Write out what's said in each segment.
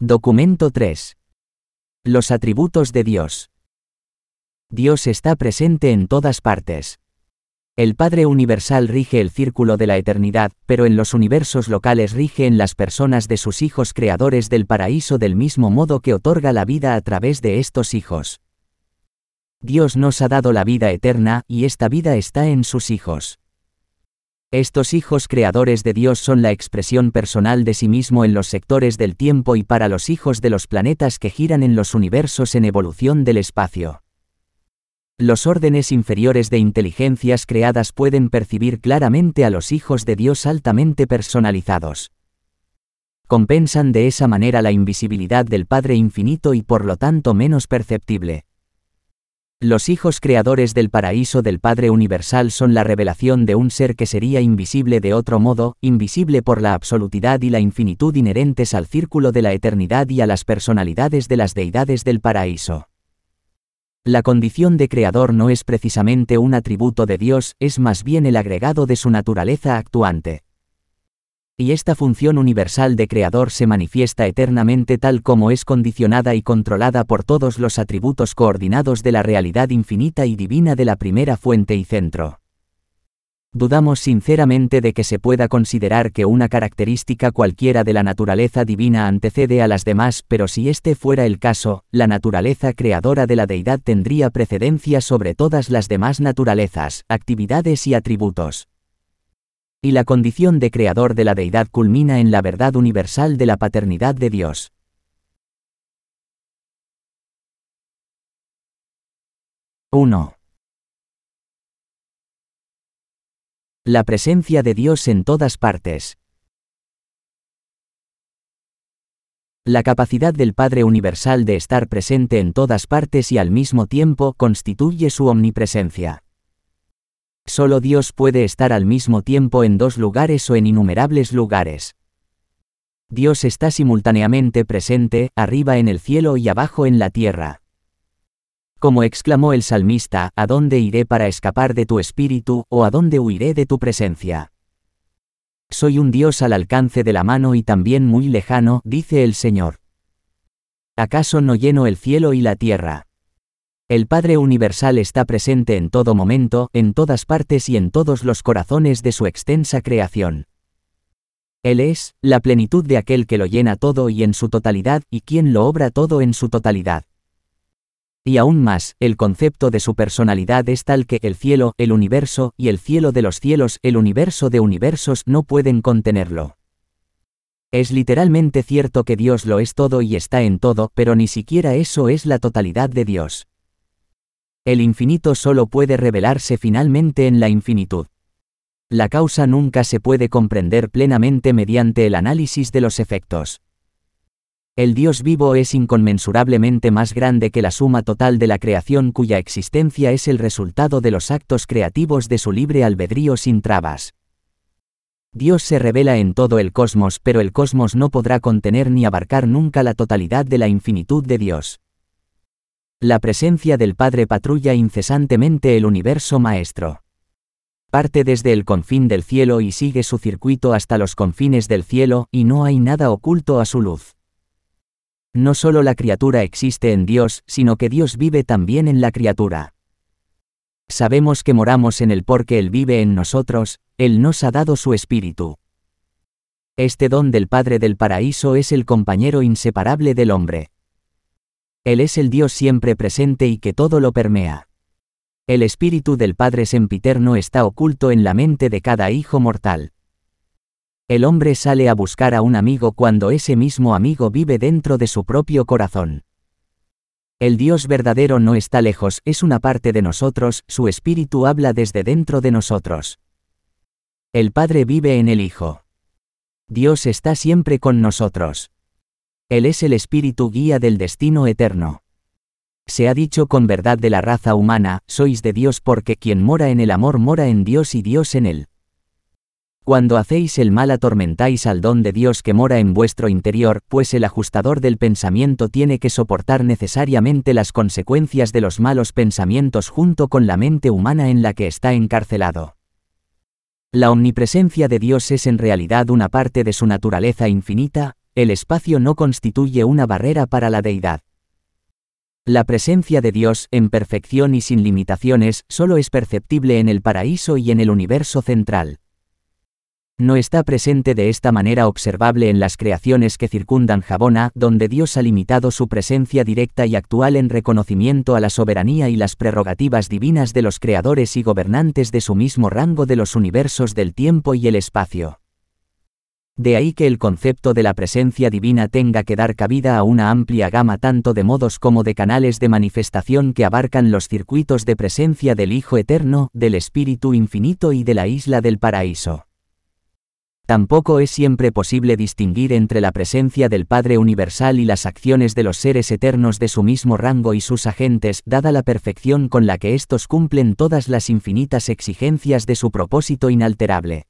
Documento 3. Los atributos de Dios. Dios está presente en todas partes. El Padre Universal rige el círculo de la eternidad, pero en los universos locales rige en las personas de sus hijos creadores del paraíso del mismo modo que otorga la vida a través de estos hijos. Dios nos ha dado la vida eterna, y esta vida está en sus hijos. Estos hijos creadores de Dios son la expresión personal de sí mismo en los sectores del tiempo y para los hijos de los planetas que giran en los universos en evolución del espacio. Los órdenes inferiores de inteligencias creadas pueden percibir claramente a los hijos de Dios altamente personalizados. Compensan de esa manera la invisibilidad del Padre Infinito y por lo tanto menos perceptible. Los hijos creadores del paraíso del Padre Universal son la revelación de un ser que sería invisible de otro modo, invisible por la absolutidad y la infinitud inherentes al círculo de la eternidad y a las personalidades de las deidades del paraíso. La condición de creador no es precisamente un atributo de Dios, es más bien el agregado de su naturaleza actuante y esta función universal de creador se manifiesta eternamente tal como es condicionada y controlada por todos los atributos coordinados de la realidad infinita y divina de la primera fuente y centro. Dudamos sinceramente de que se pueda considerar que una característica cualquiera de la naturaleza divina antecede a las demás, pero si este fuera el caso, la naturaleza creadora de la deidad tendría precedencia sobre todas las demás naturalezas, actividades y atributos y la condición de creador de la deidad culmina en la verdad universal de la paternidad de Dios. ¡1! La presencia de Dios en todas partes. La capacidad del Padre Universal de estar presente en todas partes y al mismo tiempo constituye su omnipresencia. Solo Dios puede estar al mismo tiempo en dos lugares o en innumerables lugares. Dios está simultáneamente presente, arriba en el cielo y abajo en la tierra. Como exclamó el salmista, ¿a dónde iré para escapar de tu espíritu, o a dónde huiré de tu presencia? Soy un Dios al alcance de la mano y también muy lejano, dice el Señor. ¿Acaso no lleno el cielo y la tierra? El Padre Universal está presente en todo momento, en todas partes y en todos los corazones de su extensa creación. Él es, la plenitud de aquel que lo llena todo y en su totalidad, y quien lo obra todo en su totalidad. Y aún más, el concepto de su personalidad es tal que el cielo, el universo, y el cielo de los cielos, el universo de universos, no pueden contenerlo. Es literalmente cierto que Dios lo es todo y está en todo, pero ni siquiera eso es la totalidad de Dios el infinito solo puede revelarse finalmente en la infinitud. La causa nunca se puede comprender plenamente mediante el análisis de los efectos. El Dios vivo es inconmensurablemente más grande que la suma total de la creación cuya existencia es el resultado de los actos creativos de su libre albedrío sin trabas. Dios se revela en todo el cosmos, pero el cosmos no podrá contener ni abarcar nunca la totalidad de la infinitud de Dios. La presencia del Padre patrulla incesantemente el universo maestro. Parte desde el confín del cielo y sigue su circuito hasta los confines del cielo, y no hay nada oculto a su luz. No solo la criatura existe en Dios, sino que Dios vive también en la criatura. Sabemos que moramos en Él porque Él vive en nosotros, Él nos ha dado su espíritu. Este don del Padre del Paraíso es el compañero inseparable del hombre. Él es el Dios siempre presente y que todo lo permea. El espíritu del Padre sempiterno está oculto en la mente de cada hijo mortal. El hombre sale a buscar a un amigo cuando ese mismo amigo vive dentro de su propio corazón. El Dios verdadero no está lejos, es una parte de nosotros, su espíritu habla desde dentro de nosotros. El Padre vive en el Hijo. Dios está siempre con nosotros. Él es el espíritu guía del destino eterno. Se ha dicho con verdad de la raza humana, sois de Dios porque quien mora en el amor mora en Dios y Dios en él. Cuando hacéis el mal atormentáis al don de Dios que mora en vuestro interior, pues el ajustador del pensamiento tiene que soportar necesariamente las consecuencias de los malos pensamientos junto con la mente humana en la que está encarcelado. La omnipresencia de Dios es en realidad una parte de su naturaleza infinita, el espacio no constituye una barrera para la deidad. La presencia de Dios, en perfección y sin limitaciones, solo es perceptible en el paraíso y en el universo central. No está presente de esta manera observable en las creaciones que circundan Jabona, donde Dios ha limitado su presencia directa y actual en reconocimiento a la soberanía y las prerrogativas divinas de los creadores y gobernantes de su mismo rango de los universos del tiempo y el espacio. De ahí que el concepto de la presencia divina tenga que dar cabida a una amplia gama tanto de modos como de canales de manifestación que abarcan los circuitos de presencia del Hijo Eterno, del Espíritu Infinito y de la isla del paraíso. Tampoco es siempre posible distinguir entre la presencia del Padre Universal y las acciones de los seres eternos de su mismo rango y sus agentes, dada la perfección con la que éstos cumplen todas las infinitas exigencias de su propósito inalterable.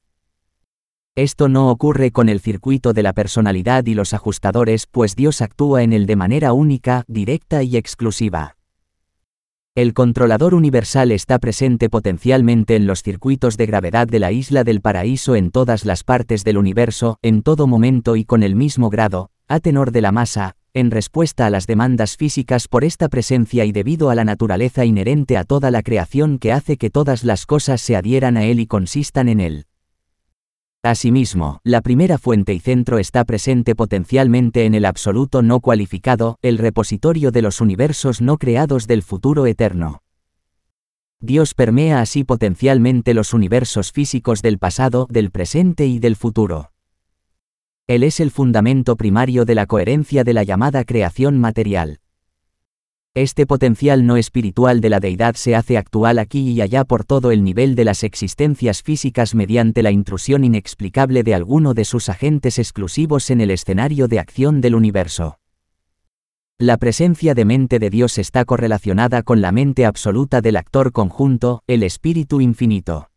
Esto no ocurre con el circuito de la personalidad y los ajustadores, pues Dios actúa en él de manera única, directa y exclusiva. El controlador universal está presente potencialmente en los circuitos de gravedad de la isla del paraíso en todas las partes del universo, en todo momento y con el mismo grado, a tenor de la masa, en respuesta a las demandas físicas por esta presencia y debido a la naturaleza inherente a toda la creación que hace que todas las cosas se adhieran a él y consistan en él. Asimismo, la primera fuente y centro está presente potencialmente en el absoluto no cualificado, el repositorio de los universos no creados del futuro eterno. Dios permea así potencialmente los universos físicos del pasado, del presente y del futuro. Él es el fundamento primario de la coherencia de la llamada creación material. Este potencial no espiritual de la deidad se hace actual aquí y allá por todo el nivel de las existencias físicas mediante la intrusión inexplicable de alguno de sus agentes exclusivos en el escenario de acción del universo. La presencia de mente de Dios está correlacionada con la mente absoluta del actor conjunto, el espíritu infinito.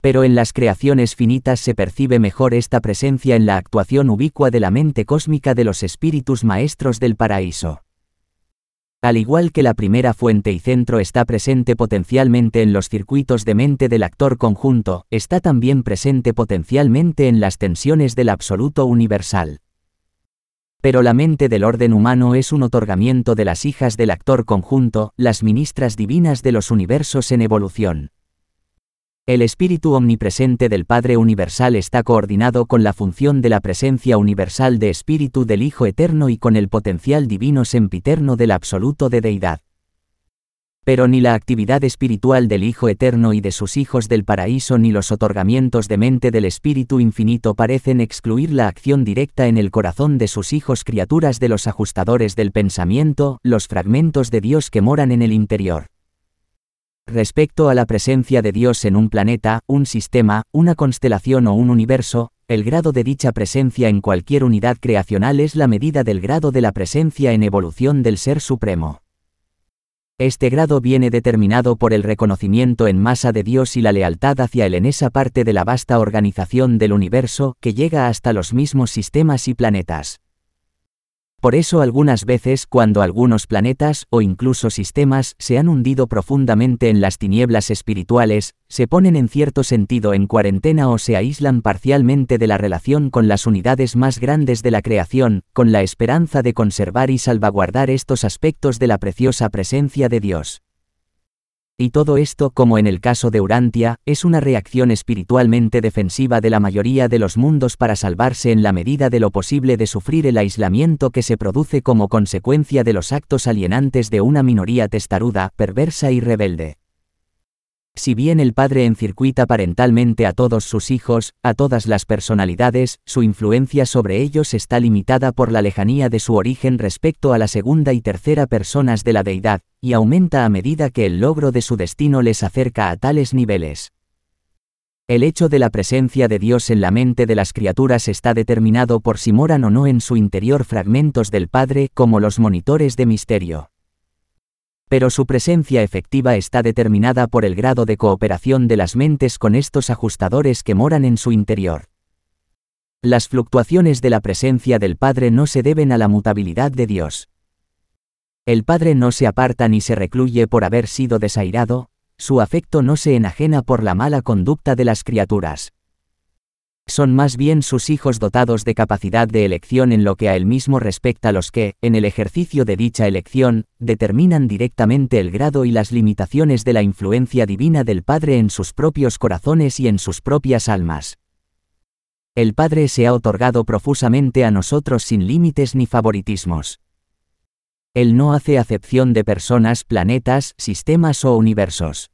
Pero en las creaciones finitas se percibe mejor esta presencia en la actuación ubicua de la mente cósmica de los espíritus maestros del paraíso. Al igual que la primera fuente y centro está presente potencialmente en los circuitos de mente del actor conjunto, está también presente potencialmente en las tensiones del absoluto universal. Pero la mente del orden humano es un otorgamiento de las hijas del actor conjunto, las ministras divinas de los universos en evolución. El espíritu omnipresente del Padre Universal está coordinado con la función de la presencia universal de espíritu del Hijo Eterno y con el potencial divino sempiterno del absoluto de deidad. Pero ni la actividad espiritual del Hijo Eterno y de sus hijos del paraíso ni los otorgamientos de mente del Espíritu Infinito parecen excluir la acción directa en el corazón de sus hijos criaturas de los ajustadores del pensamiento, los fragmentos de Dios que moran en el interior. Respecto a la presencia de Dios en un planeta, un sistema, una constelación o un universo, el grado de dicha presencia en cualquier unidad creacional es la medida del grado de la presencia en evolución del Ser Supremo. Este grado viene determinado por el reconocimiento en masa de Dios y la lealtad hacia él en esa parte de la vasta organización del universo que llega hasta los mismos sistemas y planetas. Por eso algunas veces cuando algunos planetas o incluso sistemas se han hundido profundamente en las tinieblas espirituales, se ponen en cierto sentido en cuarentena o se aíslan parcialmente de la relación con las unidades más grandes de la creación, con la esperanza de conservar y salvaguardar estos aspectos de la preciosa presencia de Dios. Y todo esto, como en el caso de Urantia, es una reacción espiritualmente defensiva de la mayoría de los mundos para salvarse en la medida de lo posible de sufrir el aislamiento que se produce como consecuencia de los actos alienantes de una minoría testaruda, perversa y rebelde. Si bien el padre encircuita parentalmente a todos sus hijos, a todas las personalidades, su influencia sobre ellos está limitada por la lejanía de su origen respecto a la segunda y tercera personas de la deidad, y aumenta a medida que el logro de su destino les acerca a tales niveles. El hecho de la presencia de Dios en la mente de las criaturas está determinado por si moran o no en su interior fragmentos del Padre como los monitores de misterio pero su presencia efectiva está determinada por el grado de cooperación de las mentes con estos ajustadores que moran en su interior. Las fluctuaciones de la presencia del Padre no se deben a la mutabilidad de Dios. El Padre no se aparta ni se recluye por haber sido desairado, su afecto no se enajena por la mala conducta de las criaturas. Son más bien sus hijos dotados de capacidad de elección en lo que a él mismo respecta los que, en el ejercicio de dicha elección, determinan directamente el grado y las limitaciones de la influencia divina del Padre en sus propios corazones y en sus propias almas. El Padre se ha otorgado profusamente a nosotros sin límites ni favoritismos. Él no hace acepción de personas, planetas, sistemas o universos.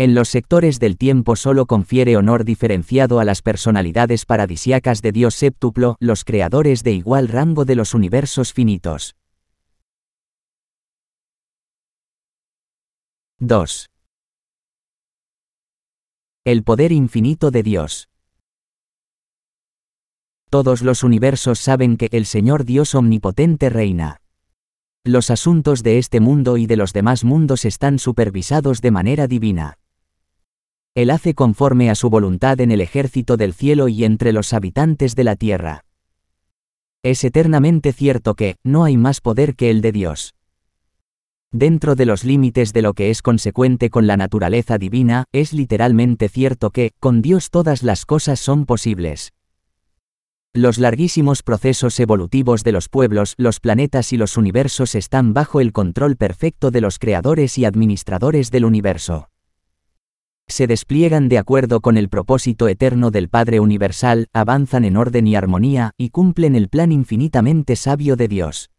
En los sectores del tiempo solo confiere honor diferenciado a las personalidades paradisiacas de Dios séptuplo, los creadores de igual rango de los universos finitos. 2. El poder infinito de Dios. Todos los universos saben que el Señor Dios omnipotente reina. Los asuntos de este mundo y de los demás mundos están supervisados de manera divina. Él hace conforme a su voluntad en el ejército del cielo y entre los habitantes de la tierra. Es eternamente cierto que, no hay más poder que el de Dios. Dentro de los límites de lo que es consecuente con la naturaleza divina, es literalmente cierto que, con Dios todas las cosas son posibles. Los larguísimos procesos evolutivos de los pueblos, los planetas y los universos están bajo el control perfecto de los creadores y administradores del universo se despliegan de acuerdo con el propósito eterno del Padre Universal, avanzan en orden y armonía, y cumplen el plan infinitamente sabio de Dios.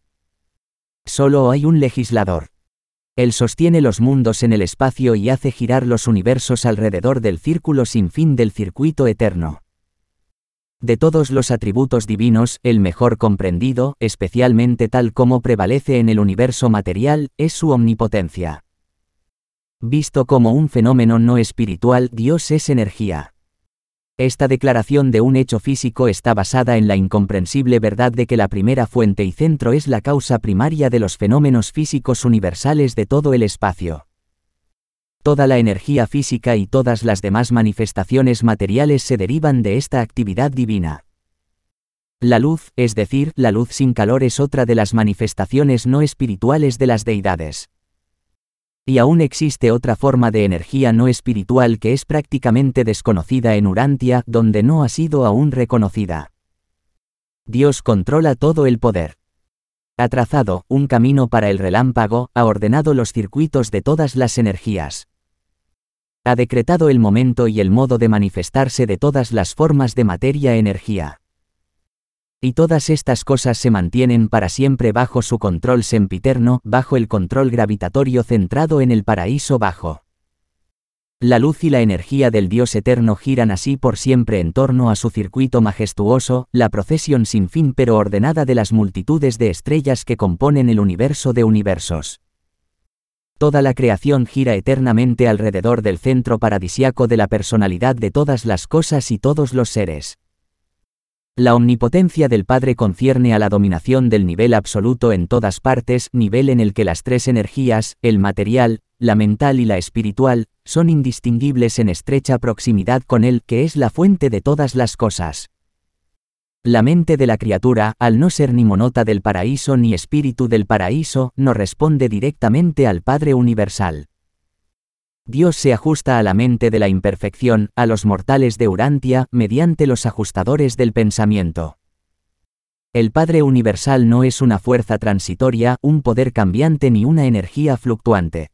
Solo hay un legislador. Él sostiene los mundos en el espacio y hace girar los universos alrededor del círculo sin fin del circuito eterno. De todos los atributos divinos, el mejor comprendido, especialmente tal como prevalece en el universo material, es su omnipotencia. Visto como un fenómeno no espiritual, Dios es energía. Esta declaración de un hecho físico está basada en la incomprensible verdad de que la primera fuente y centro es la causa primaria de los fenómenos físicos universales de todo el espacio. Toda la energía física y todas las demás manifestaciones materiales se derivan de esta actividad divina. La luz, es decir, la luz sin calor es otra de las manifestaciones no espirituales de las deidades. Y aún existe otra forma de energía no espiritual que es prácticamente desconocida en Urantia, donde no ha sido aún reconocida. Dios controla todo el poder. Ha trazado un camino para el relámpago, ha ordenado los circuitos de todas las energías. Ha decretado el momento y el modo de manifestarse de todas las formas de materia-energía. Y todas estas cosas se mantienen para siempre bajo su control sempiterno, bajo el control gravitatorio centrado en el paraíso bajo. La luz y la energía del Dios eterno giran así por siempre en torno a su circuito majestuoso, la procesión sin fin pero ordenada de las multitudes de estrellas que componen el universo de universos. Toda la creación gira eternamente alrededor del centro paradisiaco de la personalidad de todas las cosas y todos los seres. La omnipotencia del Padre concierne a la dominación del nivel absoluto en todas partes, nivel en el que las tres energías, el material, la mental y la espiritual, son indistinguibles en estrecha proximidad con Él, que es la fuente de todas las cosas. La mente de la criatura, al no ser ni monota del paraíso ni espíritu del paraíso, no responde directamente al Padre Universal. Dios se ajusta a la mente de la imperfección, a los mortales de Urantia, mediante los ajustadores del pensamiento. El Padre Universal no es una fuerza transitoria, un poder cambiante ni una energía fluctuante.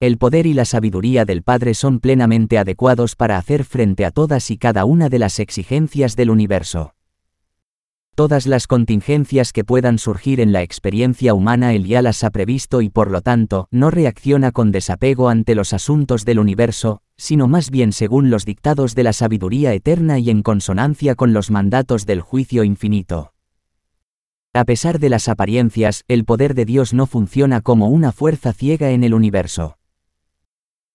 El poder y la sabiduría del Padre son plenamente adecuados para hacer frente a todas y cada una de las exigencias del universo todas las contingencias que puedan surgir en la experiencia humana él ya las ha previsto y por lo tanto no reacciona con desapego ante los asuntos del universo, sino más bien según los dictados de la sabiduría eterna y en consonancia con los mandatos del juicio infinito. A pesar de las apariencias, el poder de Dios no funciona como una fuerza ciega en el universo.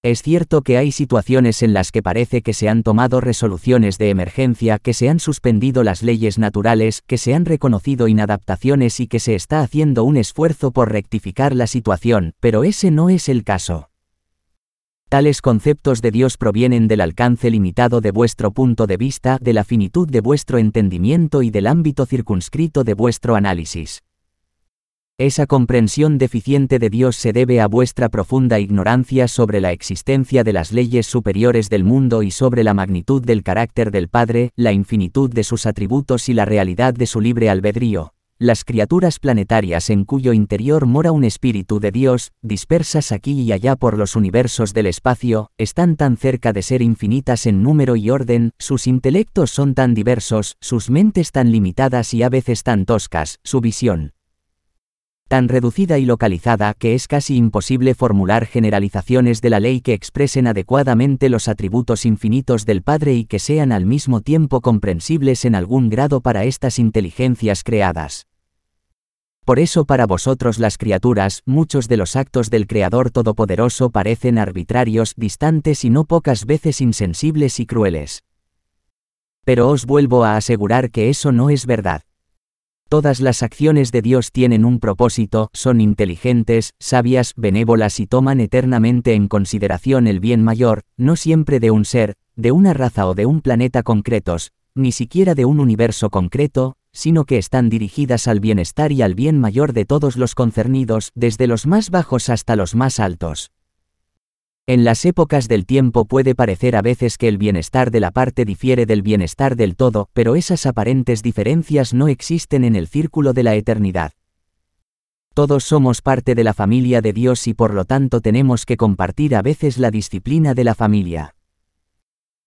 Es cierto que hay situaciones en las que parece que se han tomado resoluciones de emergencia, que se han suspendido las leyes naturales, que se han reconocido inadaptaciones y que se está haciendo un esfuerzo por rectificar la situación, pero ese no es el caso. Tales conceptos de Dios provienen del alcance limitado de vuestro punto de vista, de la finitud de vuestro entendimiento y del ámbito circunscrito de vuestro análisis. Esa comprensión deficiente de Dios se debe a vuestra profunda ignorancia sobre la existencia de las leyes superiores del mundo y sobre la magnitud del carácter del Padre, la infinitud de sus atributos y la realidad de su libre albedrío. Las criaturas planetarias en cuyo interior mora un espíritu de Dios, dispersas aquí y allá por los universos del espacio, están tan cerca de ser infinitas en número y orden, sus intelectos son tan diversos, sus mentes tan limitadas y a veces tan toscas, su visión, tan reducida y localizada que es casi imposible formular generalizaciones de la ley que expresen adecuadamente los atributos infinitos del Padre y que sean al mismo tiempo comprensibles en algún grado para estas inteligencias creadas. Por eso para vosotros las criaturas, muchos de los actos del Creador Todopoderoso parecen arbitrarios, distantes y no pocas veces insensibles y crueles. Pero os vuelvo a asegurar que eso no es verdad. Todas las acciones de Dios tienen un propósito, son inteligentes, sabias, benévolas y toman eternamente en consideración el bien mayor, no siempre de un ser, de una raza o de un planeta concretos, ni siquiera de un universo concreto, sino que están dirigidas al bienestar y al bien mayor de todos los concernidos, desde los más bajos hasta los más altos. En las épocas del tiempo puede parecer a veces que el bienestar de la parte difiere del bienestar del todo, pero esas aparentes diferencias no existen en el círculo de la eternidad. Todos somos parte de la familia de Dios y por lo tanto tenemos que compartir a veces la disciplina de la familia.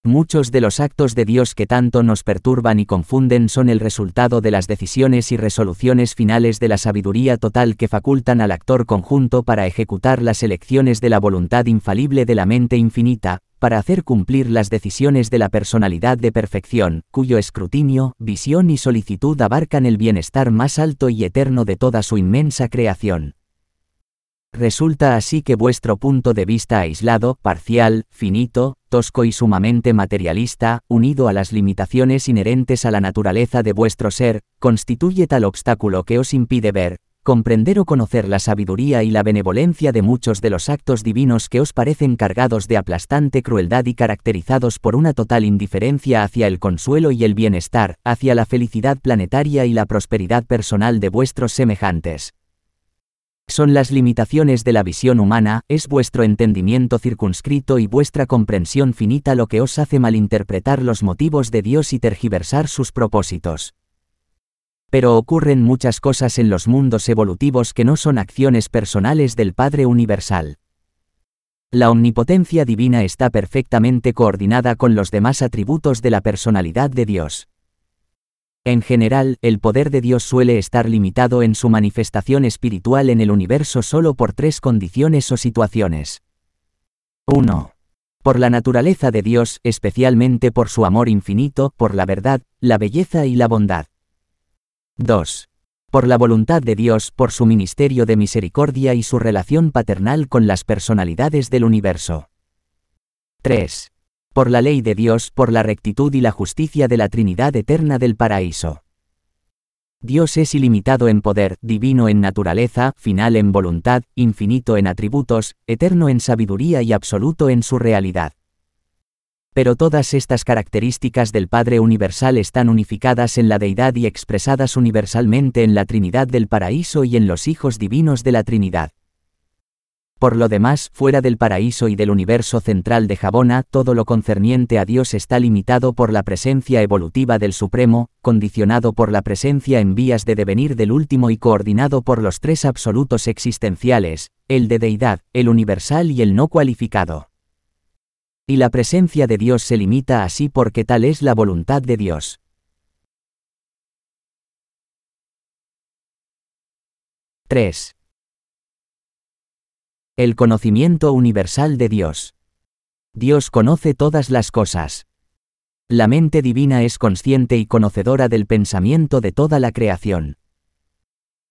Muchos de los actos de Dios que tanto nos perturban y confunden son el resultado de las decisiones y resoluciones finales de la sabiduría total que facultan al actor conjunto para ejecutar las elecciones de la voluntad infalible de la mente infinita, para hacer cumplir las decisiones de la personalidad de perfección, cuyo escrutinio, visión y solicitud abarcan el bienestar más alto y eterno de toda su inmensa creación. Resulta así que vuestro punto de vista aislado, parcial, finito, tosco y sumamente materialista, unido a las limitaciones inherentes a la naturaleza de vuestro ser, constituye tal obstáculo que os impide ver, comprender o conocer la sabiduría y la benevolencia de muchos de los actos divinos que os parecen cargados de aplastante crueldad y caracterizados por una total indiferencia hacia el consuelo y el bienestar, hacia la felicidad planetaria y la prosperidad personal de vuestros semejantes. Son las limitaciones de la visión humana, es vuestro entendimiento circunscrito y vuestra comprensión finita lo que os hace malinterpretar los motivos de Dios y tergiversar sus propósitos. Pero ocurren muchas cosas en los mundos evolutivos que no son acciones personales del Padre Universal. La omnipotencia divina está perfectamente coordinada con los demás atributos de la personalidad de Dios. En general, el poder de Dios suele estar limitado en su manifestación espiritual en el universo solo por tres condiciones o situaciones. 1. Por la naturaleza de Dios, especialmente por su amor infinito, por la verdad, la belleza y la bondad. 2. Por la voluntad de Dios, por su ministerio de misericordia y su relación paternal con las personalidades del universo. 3 por la ley de Dios, por la rectitud y la justicia de la Trinidad eterna del paraíso. Dios es ilimitado en poder, divino en naturaleza, final en voluntad, infinito en atributos, eterno en sabiduría y absoluto en su realidad. Pero todas estas características del Padre Universal están unificadas en la deidad y expresadas universalmente en la Trinidad del paraíso y en los hijos divinos de la Trinidad. Por lo demás, fuera del paraíso y del universo central de Jabona, todo lo concerniente a Dios está limitado por la presencia evolutiva del Supremo, condicionado por la presencia en vías de devenir del último y coordinado por los tres absolutos existenciales, el de deidad, el universal y el no cualificado. Y la presencia de Dios se limita así porque tal es la voluntad de Dios. 3. El conocimiento universal de Dios. Dios conoce todas las cosas. La mente divina es consciente y conocedora del pensamiento de toda la creación.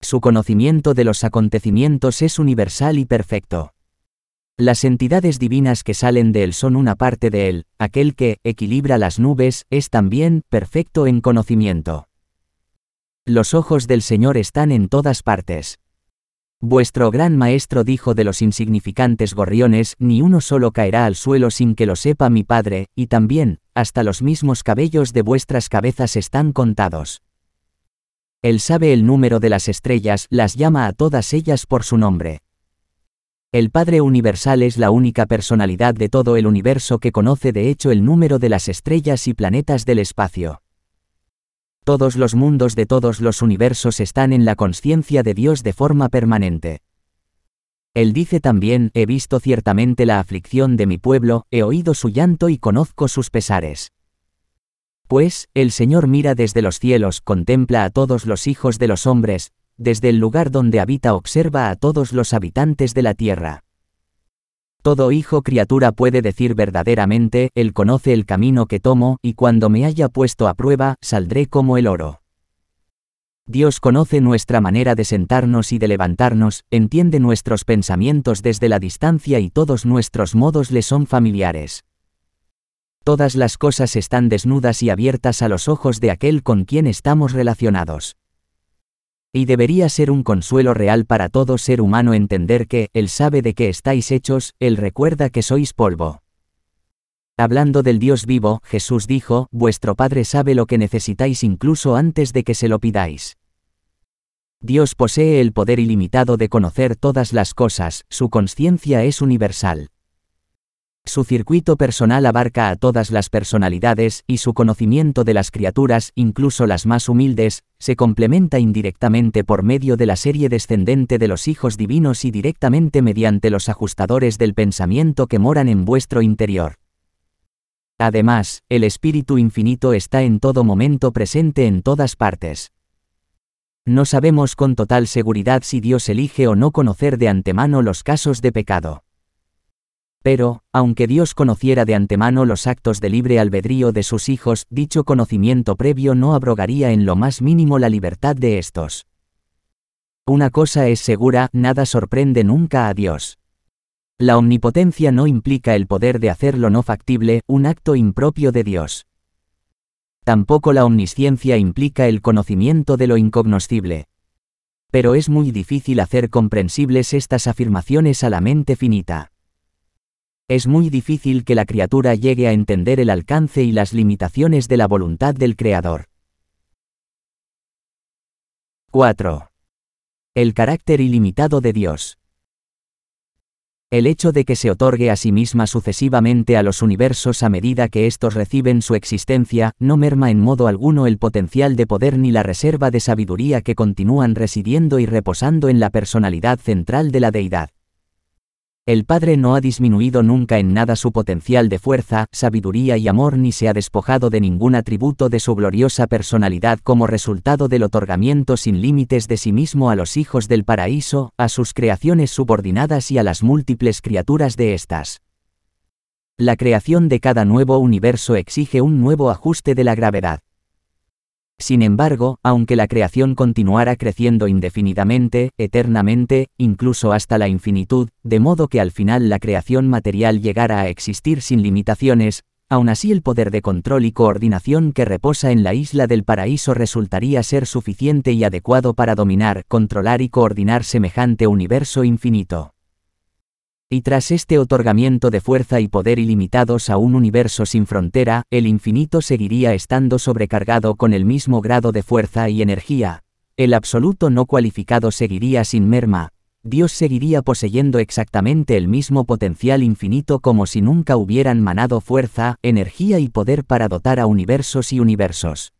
Su conocimiento de los acontecimientos es universal y perfecto. Las entidades divinas que salen de él son una parte de él, aquel que equilibra las nubes es también perfecto en conocimiento. Los ojos del Señor están en todas partes. Vuestro gran maestro dijo de los insignificantes gorriones, ni uno solo caerá al suelo sin que lo sepa mi Padre, y también, hasta los mismos cabellos de vuestras cabezas están contados. Él sabe el número de las estrellas, las llama a todas ellas por su nombre. El Padre Universal es la única personalidad de todo el universo que conoce de hecho el número de las estrellas y planetas del espacio. Todos los mundos de todos los universos están en la conciencia de Dios de forma permanente. Él dice también, he visto ciertamente la aflicción de mi pueblo, he oído su llanto y conozco sus pesares. Pues, el Señor mira desde los cielos, contempla a todos los hijos de los hombres, desde el lugar donde habita observa a todos los habitantes de la tierra. Todo hijo criatura puede decir verdaderamente, Él conoce el camino que tomo, y cuando me haya puesto a prueba, saldré como el oro. Dios conoce nuestra manera de sentarnos y de levantarnos, entiende nuestros pensamientos desde la distancia y todos nuestros modos le son familiares. Todas las cosas están desnudas y abiertas a los ojos de aquel con quien estamos relacionados. Y debería ser un consuelo real para todo ser humano entender que, Él sabe de qué estáis hechos, Él recuerda que sois polvo. Hablando del Dios vivo, Jesús dijo, Vuestro Padre sabe lo que necesitáis incluso antes de que se lo pidáis. Dios posee el poder ilimitado de conocer todas las cosas, su conciencia es universal. Su circuito personal abarca a todas las personalidades y su conocimiento de las criaturas, incluso las más humildes, se complementa indirectamente por medio de la serie descendente de los hijos divinos y directamente mediante los ajustadores del pensamiento que moran en vuestro interior. Además, el Espíritu Infinito está en todo momento presente en todas partes. No sabemos con total seguridad si Dios elige o no conocer de antemano los casos de pecado. Pero, aunque Dios conociera de antemano los actos de libre albedrío de sus hijos, dicho conocimiento previo no abrogaría en lo más mínimo la libertad de estos. Una cosa es segura, nada sorprende nunca a Dios. La omnipotencia no implica el poder de hacer lo no factible, un acto impropio de Dios. Tampoco la omnisciencia implica el conocimiento de lo incognoscible. Pero es muy difícil hacer comprensibles estas afirmaciones a la mente finita. Es muy difícil que la criatura llegue a entender el alcance y las limitaciones de la voluntad del Creador. 4. El carácter ilimitado de Dios. El hecho de que se otorgue a sí misma sucesivamente a los universos a medida que éstos reciben su existencia, no merma en modo alguno el potencial de poder ni la reserva de sabiduría que continúan residiendo y reposando en la personalidad central de la deidad. El Padre no ha disminuido nunca en nada su potencial de fuerza, sabiduría y amor ni se ha despojado de ningún atributo de su gloriosa personalidad como resultado del otorgamiento sin límites de sí mismo a los hijos del paraíso, a sus creaciones subordinadas y a las múltiples criaturas de éstas. La creación de cada nuevo universo exige un nuevo ajuste de la gravedad. Sin embargo, aunque la creación continuara creciendo indefinidamente, eternamente, incluso hasta la infinitud, de modo que al final la creación material llegara a existir sin limitaciones, aún así el poder de control y coordinación que reposa en la isla del paraíso resultaría ser suficiente y adecuado para dominar, controlar y coordinar semejante universo infinito. Y tras este otorgamiento de fuerza y poder ilimitados a un universo sin frontera, el infinito seguiría estando sobrecargado con el mismo grado de fuerza y energía. El absoluto no cualificado seguiría sin merma. Dios seguiría poseyendo exactamente el mismo potencial infinito como si nunca hubieran manado fuerza, energía y poder para dotar a universos y universos.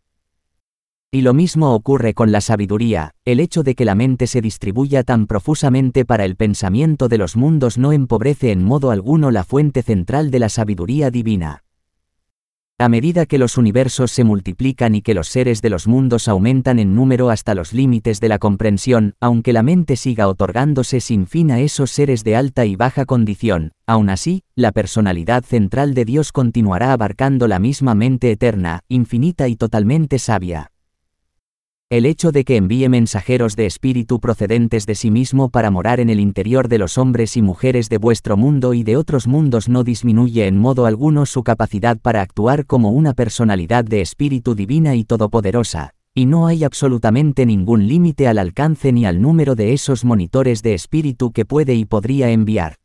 Y lo mismo ocurre con la sabiduría, el hecho de que la mente se distribuya tan profusamente para el pensamiento de los mundos no empobrece en modo alguno la fuente central de la sabiduría divina. A medida que los universos se multiplican y que los seres de los mundos aumentan en número hasta los límites de la comprensión, aunque la mente siga otorgándose sin fin a esos seres de alta y baja condición, aún así, la personalidad central de Dios continuará abarcando la misma mente eterna, infinita y totalmente sabia. El hecho de que envíe mensajeros de espíritu procedentes de sí mismo para morar en el interior de los hombres y mujeres de vuestro mundo y de otros mundos no disminuye en modo alguno su capacidad para actuar como una personalidad de espíritu divina y todopoderosa, y no hay absolutamente ningún límite al alcance ni al número de esos monitores de espíritu que puede y podría enviar.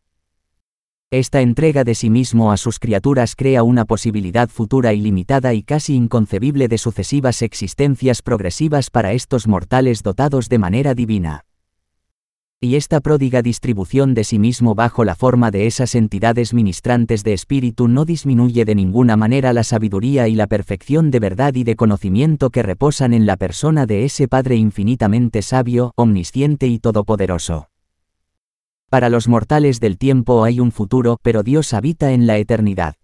Esta entrega de sí mismo a sus criaturas crea una posibilidad futura ilimitada y casi inconcebible de sucesivas existencias progresivas para estos mortales dotados de manera divina. Y esta pródiga distribución de sí mismo bajo la forma de esas entidades ministrantes de espíritu no disminuye de ninguna manera la sabiduría y la perfección de verdad y de conocimiento que reposan en la persona de ese Padre infinitamente sabio, omnisciente y todopoderoso. Para los mortales del tiempo hay un futuro, pero Dios habita en la eternidad.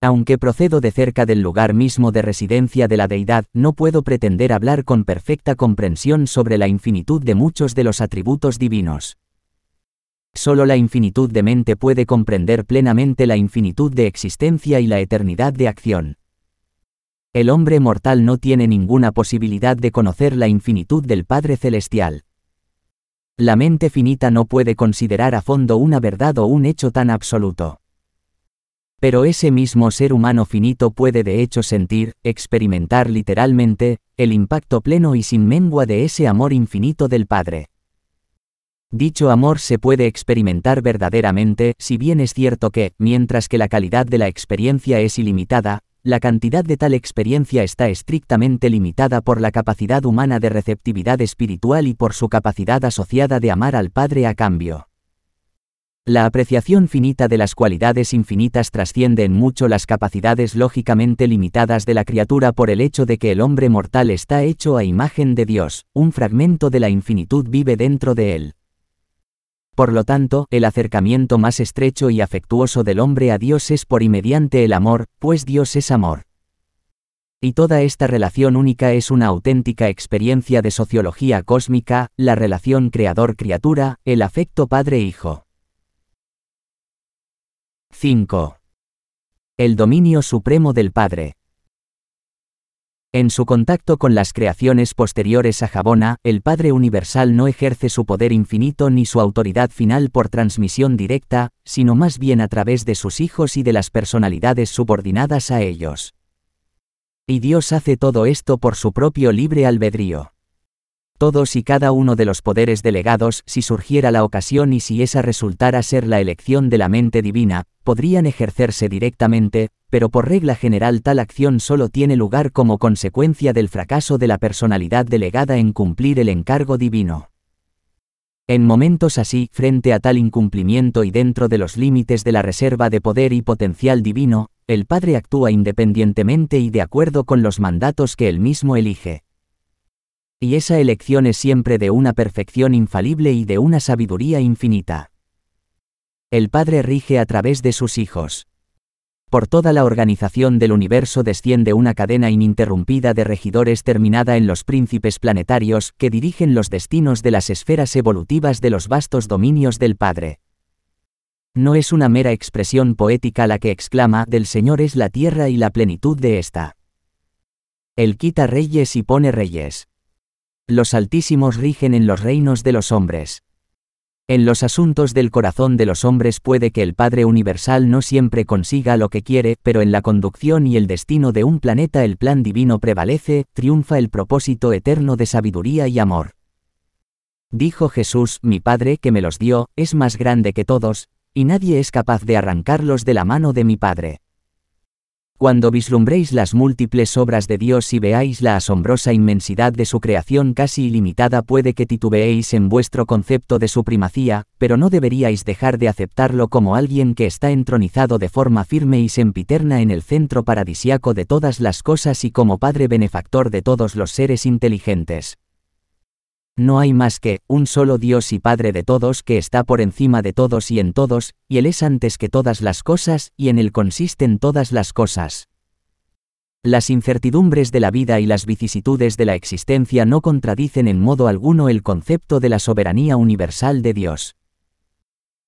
Aunque procedo de cerca del lugar mismo de residencia de la deidad, no puedo pretender hablar con perfecta comprensión sobre la infinitud de muchos de los atributos divinos. Solo la infinitud de mente puede comprender plenamente la infinitud de existencia y la eternidad de acción. El hombre mortal no tiene ninguna posibilidad de conocer la infinitud del Padre Celestial. La mente finita no puede considerar a fondo una verdad o un hecho tan absoluto. Pero ese mismo ser humano finito puede de hecho sentir, experimentar literalmente, el impacto pleno y sin mengua de ese amor infinito del Padre. Dicho amor se puede experimentar verdaderamente, si bien es cierto que, mientras que la calidad de la experiencia es ilimitada, la cantidad de tal experiencia está estrictamente limitada por la capacidad humana de receptividad espiritual y por su capacidad asociada de amar al Padre a cambio. La apreciación finita de las cualidades infinitas trasciende en mucho las capacidades lógicamente limitadas de la criatura por el hecho de que el hombre mortal está hecho a imagen de Dios, un fragmento de la infinitud vive dentro de él. Por lo tanto, el acercamiento más estrecho y afectuoso del hombre a Dios es por y mediante el amor, pues Dios es amor. Y toda esta relación única es una auténtica experiencia de sociología cósmica, la relación creador-criatura, el afecto padre-hijo. 5. El dominio supremo del Padre. En su contacto con las creaciones posteriores a Jabona, el Padre Universal no ejerce su poder infinito ni su autoridad final por transmisión directa, sino más bien a través de sus hijos y de las personalidades subordinadas a ellos. Y Dios hace todo esto por su propio libre albedrío. Todos y cada uno de los poderes delegados, si surgiera la ocasión y si esa resultara ser la elección de la mente divina, podrían ejercerse directamente, pero por regla general tal acción solo tiene lugar como consecuencia del fracaso de la personalidad delegada en cumplir el encargo divino. En momentos así, frente a tal incumplimiento y dentro de los límites de la reserva de poder y potencial divino, el Padre actúa independientemente y de acuerdo con los mandatos que él mismo elige. Y esa elección es siempre de una perfección infalible y de una sabiduría infinita. El Padre rige a través de sus hijos. Por toda la organización del universo desciende una cadena ininterrumpida de regidores terminada en los príncipes planetarios que dirigen los destinos de las esferas evolutivas de los vastos dominios del Padre. No es una mera expresión poética la que exclama, del Señor es la tierra y la plenitud de ésta. Él quita reyes y pone reyes. Los altísimos rigen en los reinos de los hombres. En los asuntos del corazón de los hombres puede que el Padre Universal no siempre consiga lo que quiere, pero en la conducción y el destino de un planeta el plan divino prevalece, triunfa el propósito eterno de sabiduría y amor. Dijo Jesús, mi Padre que me los dio, es más grande que todos, y nadie es capaz de arrancarlos de la mano de mi Padre. Cuando vislumbréis las múltiples obras de Dios y veáis la asombrosa inmensidad de su creación casi ilimitada puede que titubeéis en vuestro concepto de su primacía, pero no deberíais dejar de aceptarlo como alguien que está entronizado de forma firme y sempiterna en el centro paradisiaco de todas las cosas y como Padre benefactor de todos los seres inteligentes. No hay más que, un solo Dios y Padre de todos que está por encima de todos y en todos, y Él es antes que todas las cosas, y en Él consisten todas las cosas. Las incertidumbres de la vida y las vicisitudes de la existencia no contradicen en modo alguno el concepto de la soberanía universal de Dios.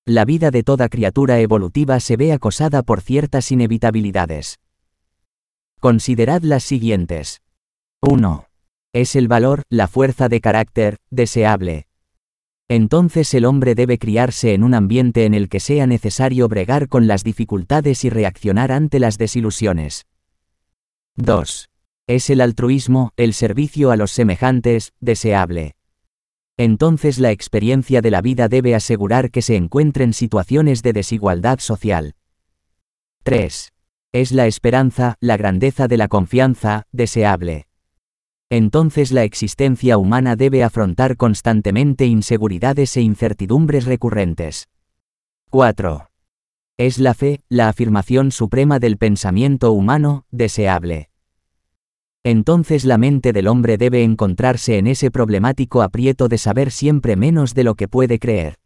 La vida de toda criatura evolutiva se ve acosada por ciertas inevitabilidades. Considerad las siguientes. 1. Es el valor, la fuerza de carácter, deseable. Entonces el hombre debe criarse en un ambiente en el que sea necesario bregar con las dificultades y reaccionar ante las desilusiones. 2. Es el altruismo, el servicio a los semejantes, deseable. Entonces la experiencia de la vida debe asegurar que se encuentren situaciones de desigualdad social. 3. Es la esperanza, la grandeza de la confianza, deseable. Entonces la existencia humana debe afrontar constantemente inseguridades e incertidumbres recurrentes. 4. Es la fe, la afirmación suprema del pensamiento humano, deseable. Entonces la mente del hombre debe encontrarse en ese problemático aprieto de saber siempre menos de lo que puede creer.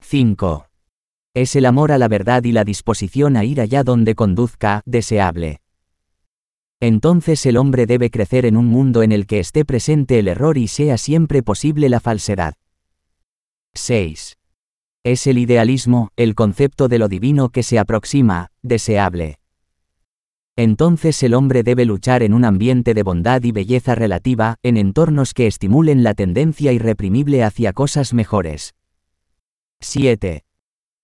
5. Es el amor a la verdad y la disposición a ir allá donde conduzca, deseable. Entonces el hombre debe crecer en un mundo en el que esté presente el error y sea siempre posible la falsedad. 6. Es el idealismo, el concepto de lo divino que se aproxima, deseable. Entonces el hombre debe luchar en un ambiente de bondad y belleza relativa, en entornos que estimulen la tendencia irreprimible hacia cosas mejores. 7.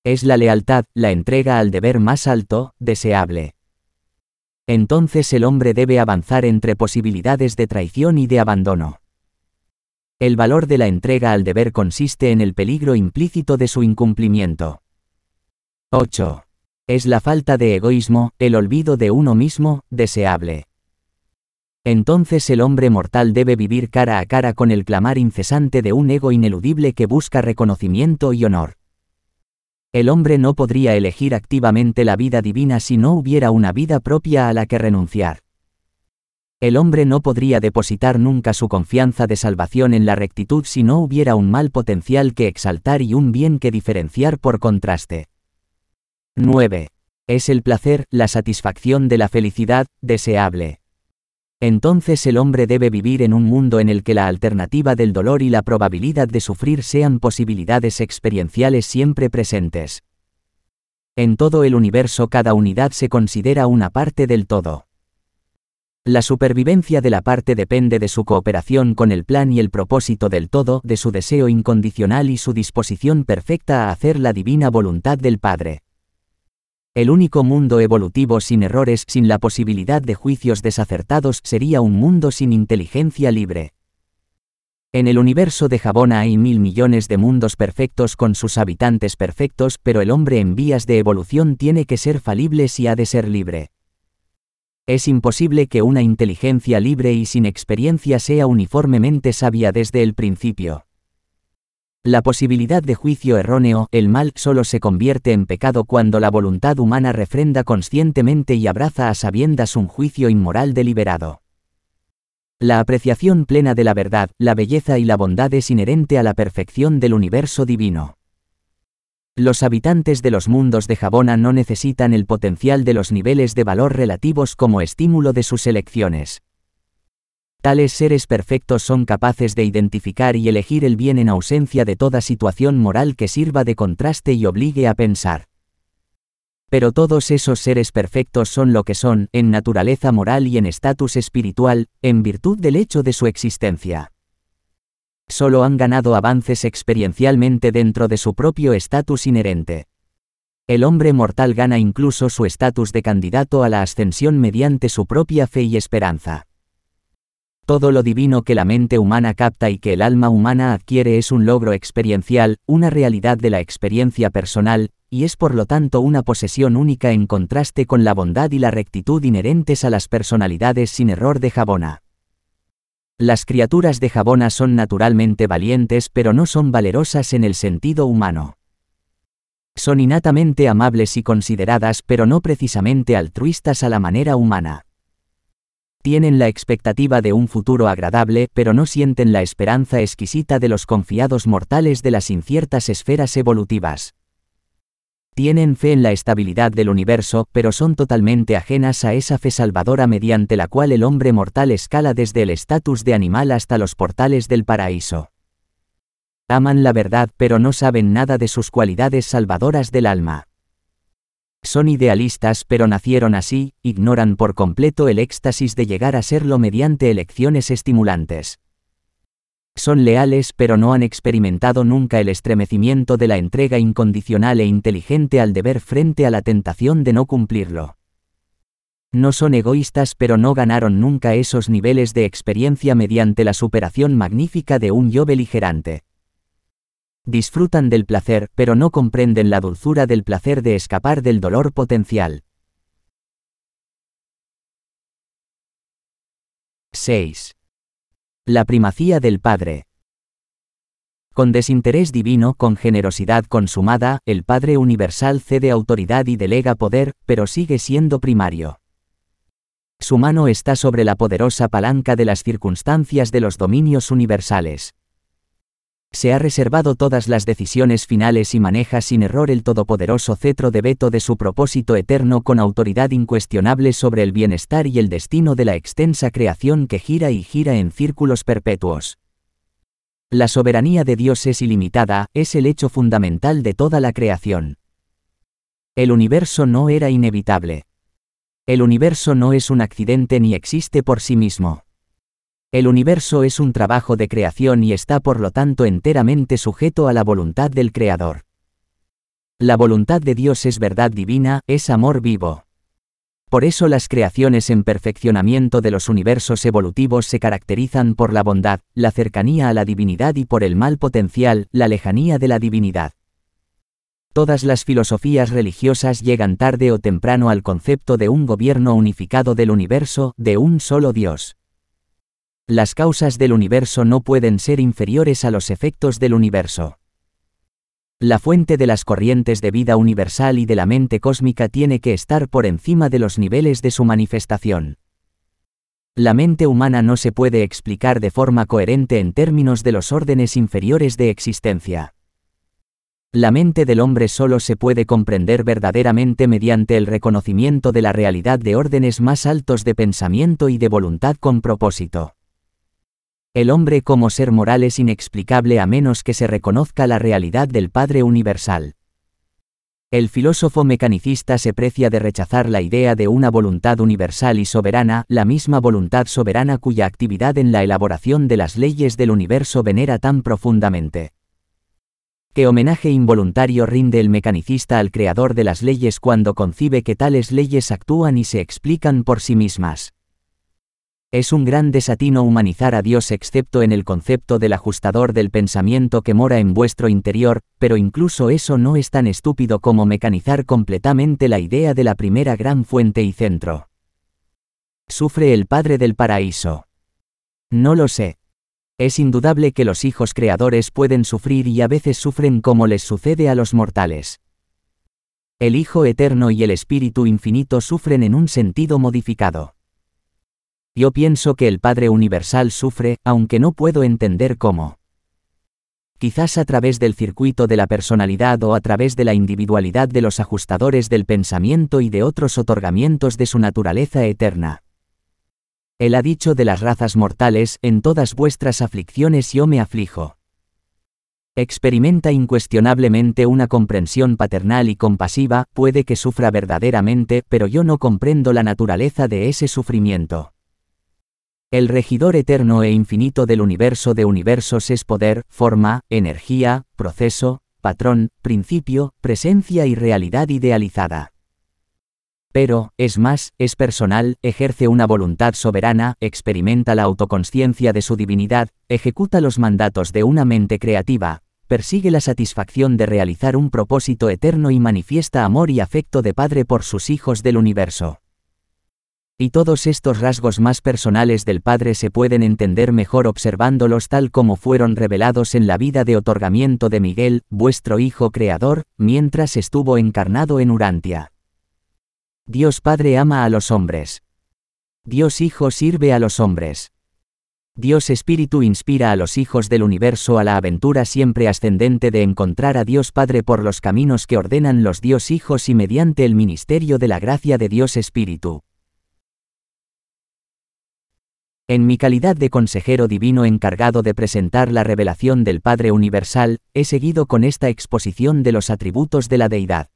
Es la lealtad, la entrega al deber más alto, deseable. Entonces el hombre debe avanzar entre posibilidades de traición y de abandono. El valor de la entrega al deber consiste en el peligro implícito de su incumplimiento. 8. Es la falta de egoísmo, el olvido de uno mismo, deseable. Entonces el hombre mortal debe vivir cara a cara con el clamar incesante de un ego ineludible que busca reconocimiento y honor. El hombre no podría elegir activamente la vida divina si no hubiera una vida propia a la que renunciar. El hombre no podría depositar nunca su confianza de salvación en la rectitud si no hubiera un mal potencial que exaltar y un bien que diferenciar por contraste. 9. Es el placer, la satisfacción de la felicidad, deseable. Entonces el hombre debe vivir en un mundo en el que la alternativa del dolor y la probabilidad de sufrir sean posibilidades experienciales siempre presentes. En todo el universo cada unidad se considera una parte del todo. La supervivencia de la parte depende de su cooperación con el plan y el propósito del todo, de su deseo incondicional y su disposición perfecta a hacer la divina voluntad del Padre. El único mundo evolutivo sin errores, sin la posibilidad de juicios desacertados, sería un mundo sin inteligencia libre. En el universo de Jabona hay mil millones de mundos perfectos con sus habitantes perfectos, pero el hombre en vías de evolución tiene que ser falible si ha de ser libre. Es imposible que una inteligencia libre y sin experiencia sea uniformemente sabia desde el principio. La posibilidad de juicio erróneo, el mal, solo se convierte en pecado cuando la voluntad humana refrenda conscientemente y abraza a sabiendas un juicio inmoral deliberado. La apreciación plena de la verdad, la belleza y la bondad es inherente a la perfección del universo divino. Los habitantes de los mundos de Jabona no necesitan el potencial de los niveles de valor relativos como estímulo de sus elecciones. Tales seres perfectos son capaces de identificar y elegir el bien en ausencia de toda situación moral que sirva de contraste y obligue a pensar. Pero todos esos seres perfectos son lo que son, en naturaleza moral y en estatus espiritual, en virtud del hecho de su existencia solo han ganado avances experiencialmente dentro de su propio estatus inherente. El hombre mortal gana incluso su estatus de candidato a la ascensión mediante su propia fe y esperanza. Todo lo divino que la mente humana capta y que el alma humana adquiere es un logro experiencial, una realidad de la experiencia personal, y es por lo tanto una posesión única en contraste con la bondad y la rectitud inherentes a las personalidades sin error de Jabona. Las criaturas de Jabona son naturalmente valientes pero no son valerosas en el sentido humano. Son innatamente amables y consideradas pero no precisamente altruistas a la manera humana. Tienen la expectativa de un futuro agradable pero no sienten la esperanza exquisita de los confiados mortales de las inciertas esferas evolutivas. Tienen fe en la estabilidad del universo, pero son totalmente ajenas a esa fe salvadora mediante la cual el hombre mortal escala desde el estatus de animal hasta los portales del paraíso. Aman la verdad pero no saben nada de sus cualidades salvadoras del alma. Son idealistas pero nacieron así, ignoran por completo el éxtasis de llegar a serlo mediante elecciones estimulantes. Son leales pero no han experimentado nunca el estremecimiento de la entrega incondicional e inteligente al deber frente a la tentación de no cumplirlo. No son egoístas pero no ganaron nunca esos niveles de experiencia mediante la superación magnífica de un yo beligerante. Disfrutan del placer pero no comprenden la dulzura del placer de escapar del dolor potencial. 6. La primacía del Padre. Con desinterés divino, con generosidad consumada, el Padre Universal cede autoridad y delega poder, pero sigue siendo primario. Su mano está sobre la poderosa palanca de las circunstancias de los dominios universales. Se ha reservado todas las decisiones finales y maneja sin error el todopoderoso cetro de veto de su propósito eterno con autoridad incuestionable sobre el bienestar y el destino de la extensa creación que gira y gira en círculos perpetuos. La soberanía de Dios es ilimitada, es el hecho fundamental de toda la creación. El universo no era inevitable. El universo no es un accidente ni existe por sí mismo. El universo es un trabajo de creación y está por lo tanto enteramente sujeto a la voluntad del Creador. La voluntad de Dios es verdad divina, es amor vivo. Por eso las creaciones en perfeccionamiento de los universos evolutivos se caracterizan por la bondad, la cercanía a la divinidad y por el mal potencial, la lejanía de la divinidad. Todas las filosofías religiosas llegan tarde o temprano al concepto de un gobierno unificado del universo, de un solo Dios. Las causas del universo no pueden ser inferiores a los efectos del universo. La fuente de las corrientes de vida universal y de la mente cósmica tiene que estar por encima de los niveles de su manifestación. La mente humana no se puede explicar de forma coherente en términos de los órdenes inferiores de existencia. La mente del hombre solo se puede comprender verdaderamente mediante el reconocimiento de la realidad de órdenes más altos de pensamiento y de voluntad con propósito. El hombre como ser moral es inexplicable a menos que se reconozca la realidad del Padre Universal. El filósofo mecanicista se precia de rechazar la idea de una voluntad universal y soberana, la misma voluntad soberana cuya actividad en la elaboración de las leyes del universo venera tan profundamente. ¿Qué homenaje involuntario rinde el mecanicista al creador de las leyes cuando concibe que tales leyes actúan y se explican por sí mismas? Es un gran desatino humanizar a Dios excepto en el concepto del ajustador del pensamiento que mora en vuestro interior, pero incluso eso no es tan estúpido como mecanizar completamente la idea de la primera gran fuente y centro. ¿Sufre el Padre del Paraíso? No lo sé. Es indudable que los hijos creadores pueden sufrir y a veces sufren como les sucede a los mortales. El Hijo Eterno y el Espíritu Infinito sufren en un sentido modificado. Yo pienso que el Padre Universal sufre, aunque no puedo entender cómo. Quizás a través del circuito de la personalidad o a través de la individualidad de los ajustadores del pensamiento y de otros otorgamientos de su naturaleza eterna. Él ha dicho de las razas mortales, en todas vuestras aflicciones yo me aflijo. Experimenta incuestionablemente una comprensión paternal y compasiva, puede que sufra verdaderamente, pero yo no comprendo la naturaleza de ese sufrimiento. El regidor eterno e infinito del universo de universos es poder, forma, energía, proceso, patrón, principio, presencia y realidad idealizada. Pero, es más, es personal, ejerce una voluntad soberana, experimenta la autoconsciencia de su divinidad, ejecuta los mandatos de una mente creativa, persigue la satisfacción de realizar un propósito eterno y manifiesta amor y afecto de Padre por sus hijos del universo. Y todos estos rasgos más personales del Padre se pueden entender mejor observándolos tal como fueron revelados en la vida de otorgamiento de Miguel, vuestro Hijo Creador, mientras estuvo encarnado en Urantia. Dios Padre ama a los hombres. Dios Hijo sirve a los hombres. Dios Espíritu inspira a los hijos del universo a la aventura siempre ascendente de encontrar a Dios Padre por los caminos que ordenan los Dios Hijos y mediante el ministerio de la gracia de Dios Espíritu. En mi calidad de consejero divino encargado de presentar la revelación del Padre Universal, he seguido con esta exposición de los atributos de la Deidad.